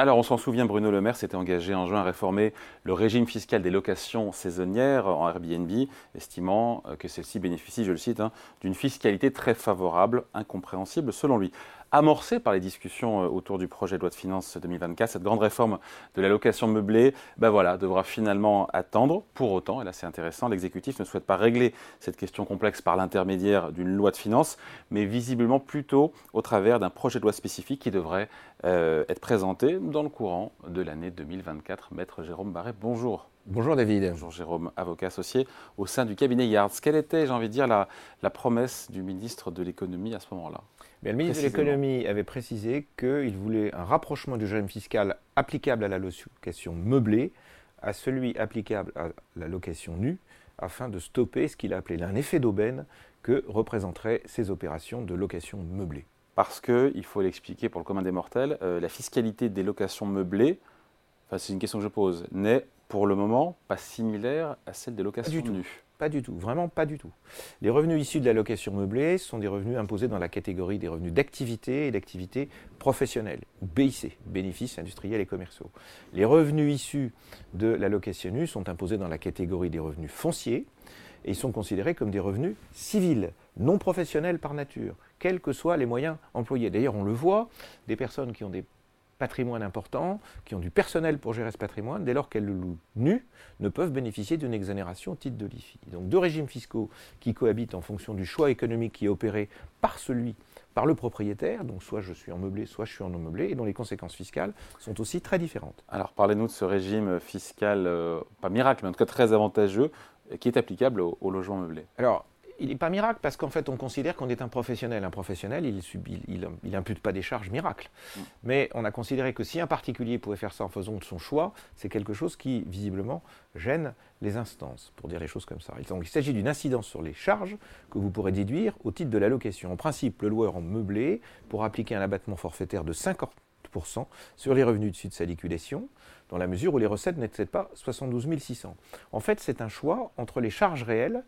Alors, on s'en souvient, Bruno Le Maire s'était engagé en juin à réformer le régime fiscal des locations saisonnières en Airbnb, estimant euh, que celle-ci bénéficie, je le cite, hein, d'une fiscalité très favorable, incompréhensible selon lui amorcée par les discussions euh, autour du projet de loi de finances 2024, cette grande réforme de la location meublée, voilà, devra finalement attendre. Pour autant, et là c'est intéressant, l'exécutif ne souhaite pas régler cette question complexe par l'intermédiaire d'une loi de finances, mais visiblement plutôt au travers d'un projet de loi spécifique qui devrait euh, être présenté dans le courant de l'année 2024. Maître Jérôme Barret, bonjour. Bonjour David. Bonjour Jérôme, avocat associé au sein du cabinet Yards. Quelle était, j'ai envie de dire, la, la promesse du ministre de l'économie à ce moment-là? Le ministre de l'économie avait précisé qu'il voulait un rapprochement du régime fiscal applicable à la location meublée à celui applicable à la location nue, afin de stopper ce qu'il a appelé un effet d'aubaine que représenteraient ces opérations de location meublée. Parce que, il faut l'expliquer pour le commun des mortels, euh, la fiscalité des locations meublées, c'est une question que je pose, n'est pour le moment pas similaire à celle des locations nues. Pas du tout, vraiment pas du tout. Les revenus issus de la location meublée sont des revenus imposés dans la catégorie des revenus d'activité et d'activité professionnelle, ou BIC, bénéfices industriels et commerciaux. Les revenus issus de la location nue sont imposés dans la catégorie des revenus fonciers et ils sont considérés comme des revenus civils, non professionnels par nature, quels que soient les moyens employés. D'ailleurs, on le voit, des personnes qui ont des patrimoine important, qui ont du personnel pour gérer ce patrimoine, dès lors qu'elles le louent nu, ne peuvent bénéficier d'une exonération au titre de l'IFI. Donc deux régimes fiscaux qui cohabitent en fonction du choix économique qui est opéré par celui par le propriétaire, donc soit je suis en meublé, soit je suis en non meublé, et dont les conséquences fiscales sont aussi très différentes. Alors parlez-nous de ce régime fiscal, euh, pas miracle, mais en tout cas très avantageux, qui est applicable au, au logement meublé. Alors, il n'est pas miracle parce qu'en fait, on considère qu'on est un professionnel. Un professionnel, il n'impute pas des charges miracles. Mm. Mais on a considéré que si un particulier pouvait faire ça en faisant de son choix, c'est quelque chose qui, visiblement, gêne les instances, pour dire les choses comme ça. Donc, il s'agit d'une incidence sur les charges que vous pourrez déduire au titre de l'allocation. En principe, le loueur en meublé pourra appliquer un abattement forfaitaire de 50% sur les revenus dessus de sa liquidation, dans la mesure où les recettes n'excèdent pas 72 600. En fait, c'est un choix entre les charges réelles.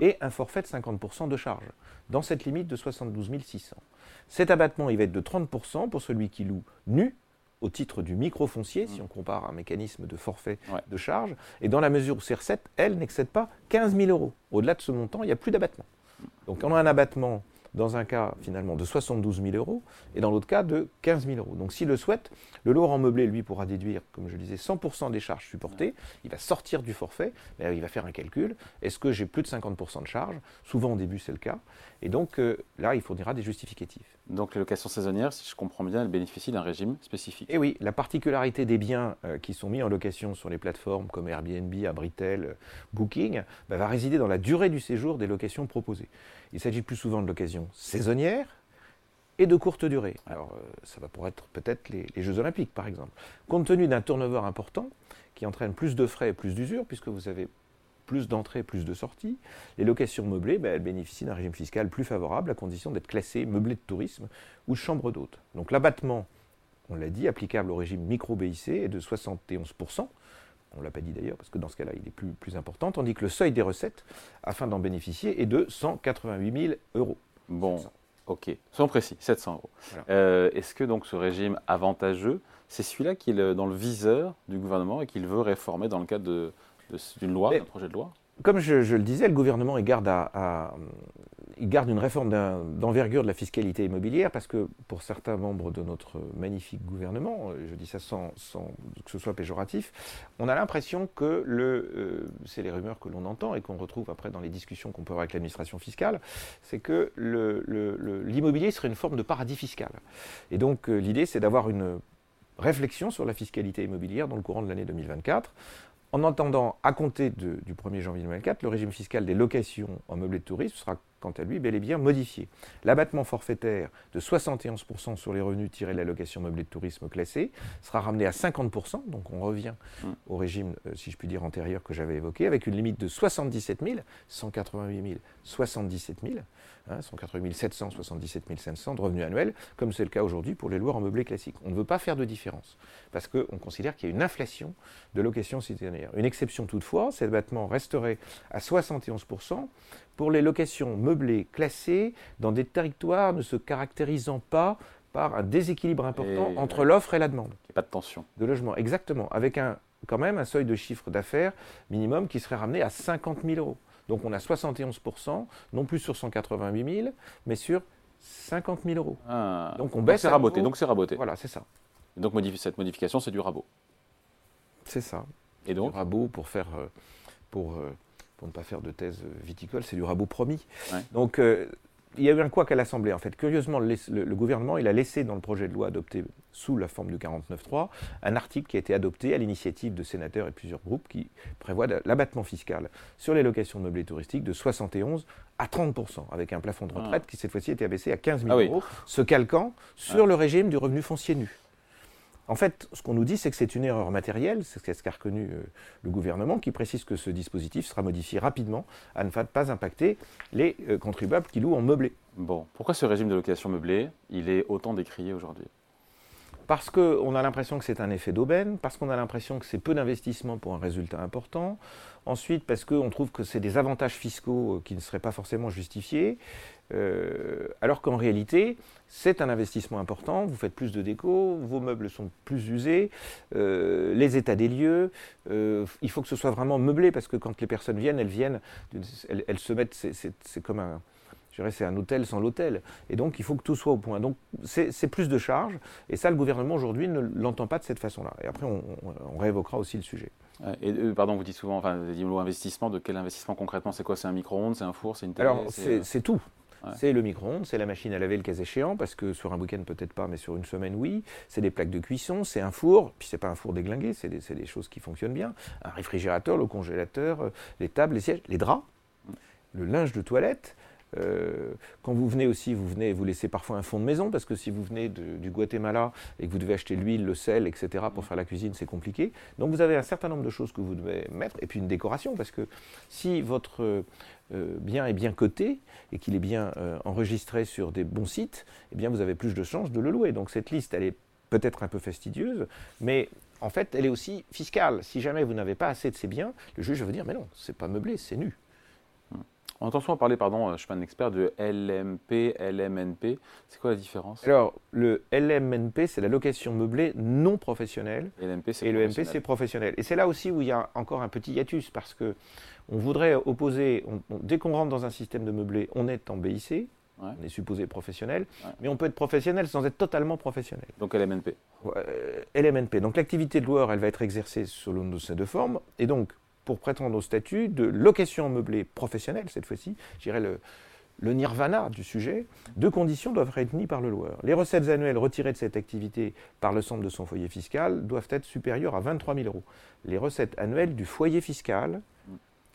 Et un forfait de 50% de charge, dans cette limite de 72 600. Cet abattement, il va être de 30% pour celui qui loue nu, au titre du micro-foncier, si mm. on compare un mécanisme de forfait de charge, et dans la mesure où ces recettes, elles, n'excèdent pas 15 000 euros. Au-delà de ce montant, il n'y a plus d'abattement. Mm. Donc on a un abattement dans un cas finalement de 72 000 euros et dans l'autre cas de 15 000 euros. Donc s'il le souhaite, le en meublé, lui, pourra déduire, comme je le disais, 100% des charges supportées. Il va sortir du forfait, mais il va faire un calcul. Est-ce que j'ai plus de 50% de charges? Souvent au début, c'est le cas. Et donc euh, là, il fournira des justificatifs. Donc les locations saisonnières, si je comprends bien, elles bénéficient d'un régime spécifique. Et oui, la particularité des biens euh, qui sont mis en location sur les plateformes comme Airbnb, Abritel, euh, Booking, bah, va résider dans la durée du séjour des locations proposées. Il s'agit plus souvent de locations saisonnières et de courte durée. Alors ça va pour être peut-être les, les, Jeux Olympiques par exemple. Compte tenu d'un turnover important qui entraîne plus de frais et plus d'usure, puisque vous avez plus d'entrées, plus de sorties. Les locations meublées, ben, elles bénéficient d'un régime fiscal plus favorable à condition d'être classées meublées de tourisme ou chambre d'hôte. Donc l'abattement, on l'a dit, applicable au régime micro-BIC est de 71%. On ne l'a pas dit d'ailleurs, parce que dans ce cas-là, il est plus, plus important, tandis que le seuil des recettes, afin d'en bénéficier, est de 188 000 euros. Bon, ok. Soyons précis, 700 euros. Euh, est-ce que donc ce régime avantageux, c'est celui-là qui est dans le viseur du gouvernement et qu'il veut réformer dans le cadre de, d'une loi, d'un projet de loi Comme je, le disais, le gouvernement il garde, à, il garde une réforme d'envergure de la fiscalité immobilière parce que pour certains membres de notre magnifique gouvernement, euh, je dis ça sans, que ce soit péjoratif, on a l'impression que le, euh, c'est les rumeurs que l'on entend et qu'on retrouve après dans les discussions qu'on peut avoir avec l'administration fiscale, c'est que l'immobilier serait une forme de paradis fiscal. Et donc euh, l'idée c'est d'avoir une réflexion sur la fiscalité immobilière dans le courant de l'année 2024 en entendant, à compter du 1er janvier 2024, le régime fiscal des locations en meublé de tourisme sera quant à lui bel et bien modifié. L'abattement forfaitaire de 71% sur les revenus tirés de la location meublée de tourisme classée sera ramené à 50%, donc on revient mm. au régime, euh, si je puis dire, antérieur que j'avais évoqué, avec une limite de 77 000, 188 000, 77 000, hein, 188 700, 77 500 de revenus annuels, comme c'est le cas aujourd'hui pour les loueurs en meublé classique. On ne veut pas faire de différence, parce qu'on considère qu'il y a une inflation de location citoyennaire. Une exception toutefois, cet abattement resterait à 71% pour les locations meublées classées dans des territoires ne se caractérisant pas par un déséquilibre important entre l'offre et la demande. Pas de tension. De logement, exactement. Avec un, quand même un seuil de chiffre d'affaires minimum qui serait ramené à 50 000 euros. Donc on a 71%, non plus sur 188 000, mais sur 50 000 euros. Ah. donc on baisse. C'est raboté. Donc c'est raboté. Voilà, c'est ça. donc cette modification, c'est du rabot. C'est ça. Et donc Du rabot pour faire, euh, pour, euh, pour ne pas faire de thèse viticole, c'est du rabot promis. Donc euh, il y a eu un quoi à l'Assemblée, en fait. Curieusement, le, gouvernement, il a laissé dans le projet de loi adopté sous la forme du 49.3 un article qui a été adopté à l'initiative de sénateurs et plusieurs groupes qui prévoit l'abattement fiscal sur les locations meublées touristiques de 71 à 30%, avec un plafond de retraite ah. qui cette fois-ci a été abaissé à 15 000 ah euros, se calquant sur ah. le régime du revenu foncier nu. En fait, ce qu'on nous dit, c'est que c'est une erreur matérielle, c'est ce qu'a reconnu euh, le gouvernement, qui précise que ce dispositif sera modifié rapidement à ne pas impacter les euh, contribuables qui louent en meublé. Bon, pourquoi ce régime de location meublée, il est autant décrié aujourd'hui? Parce qu'on a l'impression que c'est un effet d'aubaine, parce qu'on a l'impression que c'est peu d'investissement pour un résultat important, ensuite parce qu'on trouve que c'est des avantages fiscaux euh, qui ne seraient pas forcément justifiés, euh, alors qu'en réalité, c'est un investissement important, vous faites plus de déco, vos meubles sont plus usés, euh, les états des lieux, il faut que ce soit vraiment meublé, parce que quand les personnes viennent, elles viennent, elles se mettent, c'est comme un c'est un hôtel sans l'hôtel. Et donc, il faut que tout soit au point. Donc, c'est plus de charges. Et ça, le gouvernement aujourd'hui ne l'entend pas de cette façon-là. Et après, on, réévoquera aussi le sujet. Et, euh, pardon, vous dites souvent, enfin, vous dites investissement, de quel investissement concrètement C'est quoi? C'est un micro-ondes, c'est un four, c'est une télé? Alors, c'est tout. C'est le micro-ondes, c'est la machine à laver le cas échéant, parce que sur un week-end peut-être pas, mais sur une semaine oui. C'est des plaques de cuisson, c'est un four, puis c'est pas un four déglingué, c'est des, des, choses qui fonctionnent bien. Un réfrigérateur, le congélateur, euh, les tables, les sièges, les draps, mm. le linge de toilette. Euh, quand vous venez aussi, vous venez, vous laissez parfois un fond de maison, parce que si vous venez du Guatemala et que vous devez acheter l'huile, le sel, etc., pour faire la cuisine, c'est compliqué. Donc vous avez un certain nombre de choses que vous devez mettre, et puis une décoration, parce que si votre euh, bien est bien coté et qu'il est bien euh, enregistré sur des bons sites, eh bien vous avez plus de chances de le louer. Donc cette liste, elle est peut-être un peu fastidieuse, mais en fait, elle est aussi fiscale. Si jamais vous n'avez pas assez de ces biens, le juge va vous dire, mais non, c'est pas meublé, c'est nu. On entend souvent parler, pardon, je ne suis pas un expert, de LMP, LMNP. C'est quoi la différence? Alors, le LMNP, c'est la location meublée non professionnelle. Et, le MP, c'est professionnel. Et c'est là aussi où il y a encore un petit hiatus, parce que on voudrait opposer, dès qu'on rentre dans un système de meublé, on est en BIC, on est supposé professionnel, mais on peut être professionnel sans être totalement professionnel. Donc LMNP. Euh, LMNP. Donc l'activité de loueur, elle va être exercée selon ces deux formes, et donc pour prétendre au statut de location meublée professionnelle, cette fois-ci, je dirais le, nirvana du sujet, deux conditions doivent être réunies par le loueur. Les recettes annuelles retirées de cette activité par le centre de son foyer fiscal doivent être supérieures à 23 000 euros. Les recettes annuelles du foyer fiscal,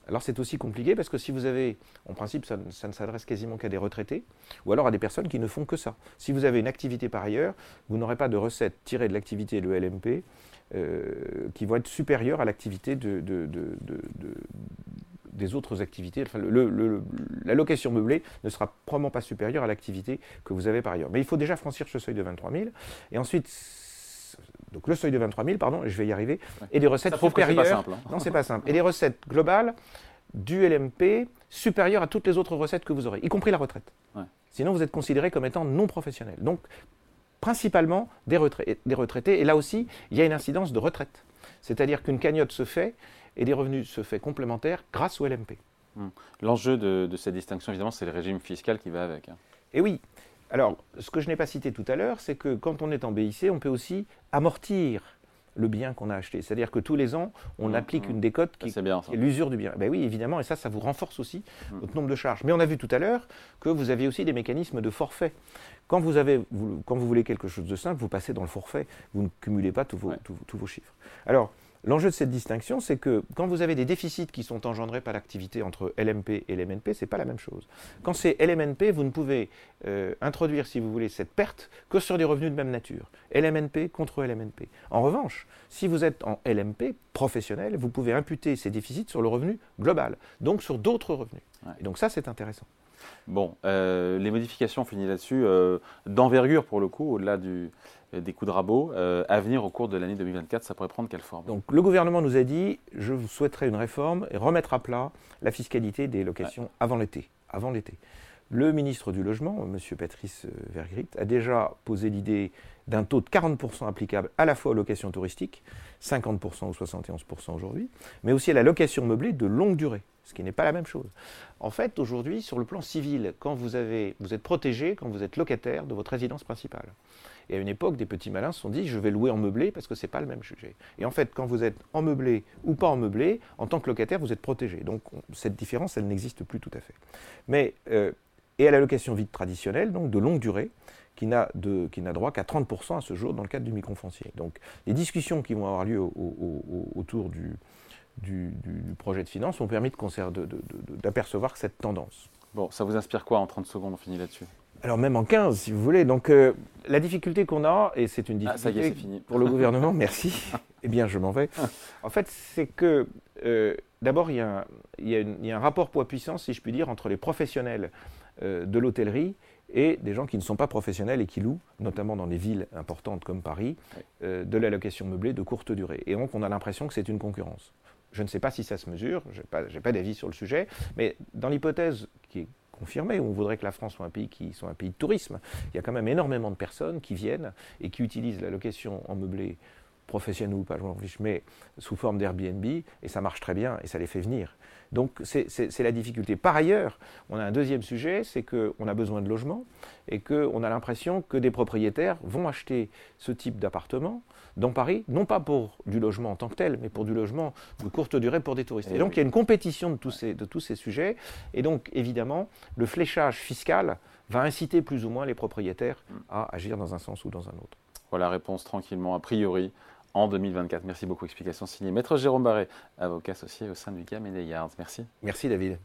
alors c'est aussi compliqué parce que si vous avez, en principe, ça, ça ne s'adresse quasiment qu'à des retraités, ou alors à des personnes qui ne font que ça. Si vous avez une activité par ailleurs, vous n'aurez pas de recettes tirées de l'activité de l'ELMP euh, qui vont être supérieures à l'activité de, des autres activités. Enfin, le, la location meublée ne sera probablement pas supérieure à l'activité que vous avez par ailleurs. Mais il faut déjà franchir ce seuil de 23 000. Et ensuite, donc le seuil de 23 000, pardon, je vais y arriver, et des recettes supérieures. Pas simple, hein. Non, c'est pas simple. Et des recettes globales du LMP supérieures à toutes les autres recettes que vous aurez, y compris la retraite. Sinon, vous êtes considéré comme étant non professionnel. Donc, principalement des, retraités. Et là aussi, il y a une incidence de retraite. C'est-à-dire qu'une cagnotte se fait et des revenus se fait complémentaires grâce au LMP. Hmm. L'enjeu de, cette distinction, évidemment, c'est le régime fiscal qui va avec. Hein. Et oui. Alors, ce que je n'ai pas cité tout à l'heure, c'est que quand on est en BIC, on peut aussi amortir le bien qu'on a acheté. C'est-à-dire que tous les ans, on mmh, applique mmh. une décote qui, est, l'usure du bien. Ben oui, évidemment, et ça, ça vous renforce aussi mmh. votre nombre de charges. Mais on a vu tout à l'heure que vous avez aussi des mécanismes de forfait. Quand vous, avez, quand vous voulez quelque chose de simple, vous passez dans le forfait. Vous ne cumulez pas tous vos, tous vos chiffres. Alors, L'enjeu de cette distinction, c'est que quand vous avez des déficits qui sont engendrés par l'activité entre LMP et LMNP, ce n'est pas la même chose. Quand c'est LMNP, vous ne pouvez euh, introduire, si vous voulez, cette perte que sur des revenus de même nature. LMNP contre LMNP. En revanche, si vous êtes en LMP professionnel, vous pouvez imputer ces déficits sur le revenu global, donc sur d'autres revenus. Et donc ça, c'est intéressant. Bon, euh, les modifications, on là-dessus, euh, d'envergure pour le coup, au-delà du, des coups de rabot, euh, à venir au cours de l'année 2024, ça pourrait prendre quelle forme? Donc le gouvernement nous a dit, je souhaiterais une réforme et remettre à plat la fiscalité des locations avant l'été. Avant l'été. le ministre du Logement, M. Patrice Vergrit, a déjà posé l'idée d'un taux de 40% applicable à la fois aux locations touristiques, 50% ou 71% aujourd'hui, mais aussi à la location meublée de longue durée, ce qui n'est pas la même chose. En fait, aujourd'hui, sur le plan civil, quand vous, êtes protégé, quand vous êtes locataire de votre résidence principale. Et à une époque, des petits malins se sont dit, je vais louer en meublé parce que ce n'est pas le même sujet. Et en fait, quand vous êtes en meublé ou pas en meublé, en tant que locataire, vous êtes protégé. Donc cette différence, elle n'existe plus tout à fait. Mais, euh, et à la location vide traditionnelle, donc de longue durée, qui n'a droit qu'à 30% à ce jour dans le cadre du microfoncier. Donc les discussions qui vont avoir lieu autour du, du, projet de finance ont permis d'apercevoir cette tendance. Bon, ça vous inspire quoi en 30 secondes On finit là-dessus? Alors même en 15, si vous voulez. Donc euh, la difficulté qu'on a, et c'est une difficulté ah, ça y est, fini. pour le gouvernement, merci, eh bien je m'en vais. En fait, c'est que euh, d'abord, il y, y, a un rapport poids-puissance, si je puis dire, entre les professionnels euh, de l'hôtellerie et des gens qui ne sont pas professionnels et qui louent, notamment dans des villes importantes comme Paris, de la location meublée de courte durée. Et donc on a l'impression que c'est une concurrence. Je ne sais pas si ça se mesure, je n'ai pas, d'avis sur le sujet, mais dans l'hypothèse qui est confirmée, où on voudrait que la France soit un pays qui soit un pays de tourisme, il y a quand même énormément de personnes qui viennent et qui utilisent la location en meublé professionnel ou pas, mais sous forme d'Airbnb, et ça marche très bien, et ça les fait venir. Donc c'est la difficulté. Par ailleurs, on a un deuxième sujet, c'est qu'on a besoin de logements et qu'on a l'impression que des propriétaires vont acheter ce type d'appartement dans Paris, non pas pour du logement en tant que tel, mais pour du logement de courte durée pour des touristes. Et, eh donc il y a une compétition de tous, ces, de tous ces sujets. Et donc évidemment, le fléchage fiscal va inciter plus ou moins les propriétaires à agir dans un sens ou dans un autre. Voilà, réponse tranquillement, a priori en 2024. Merci beaucoup. Explication signée Maître Jérôme Barré, avocat associé au sein du GAM et des Yards. Merci. Merci David.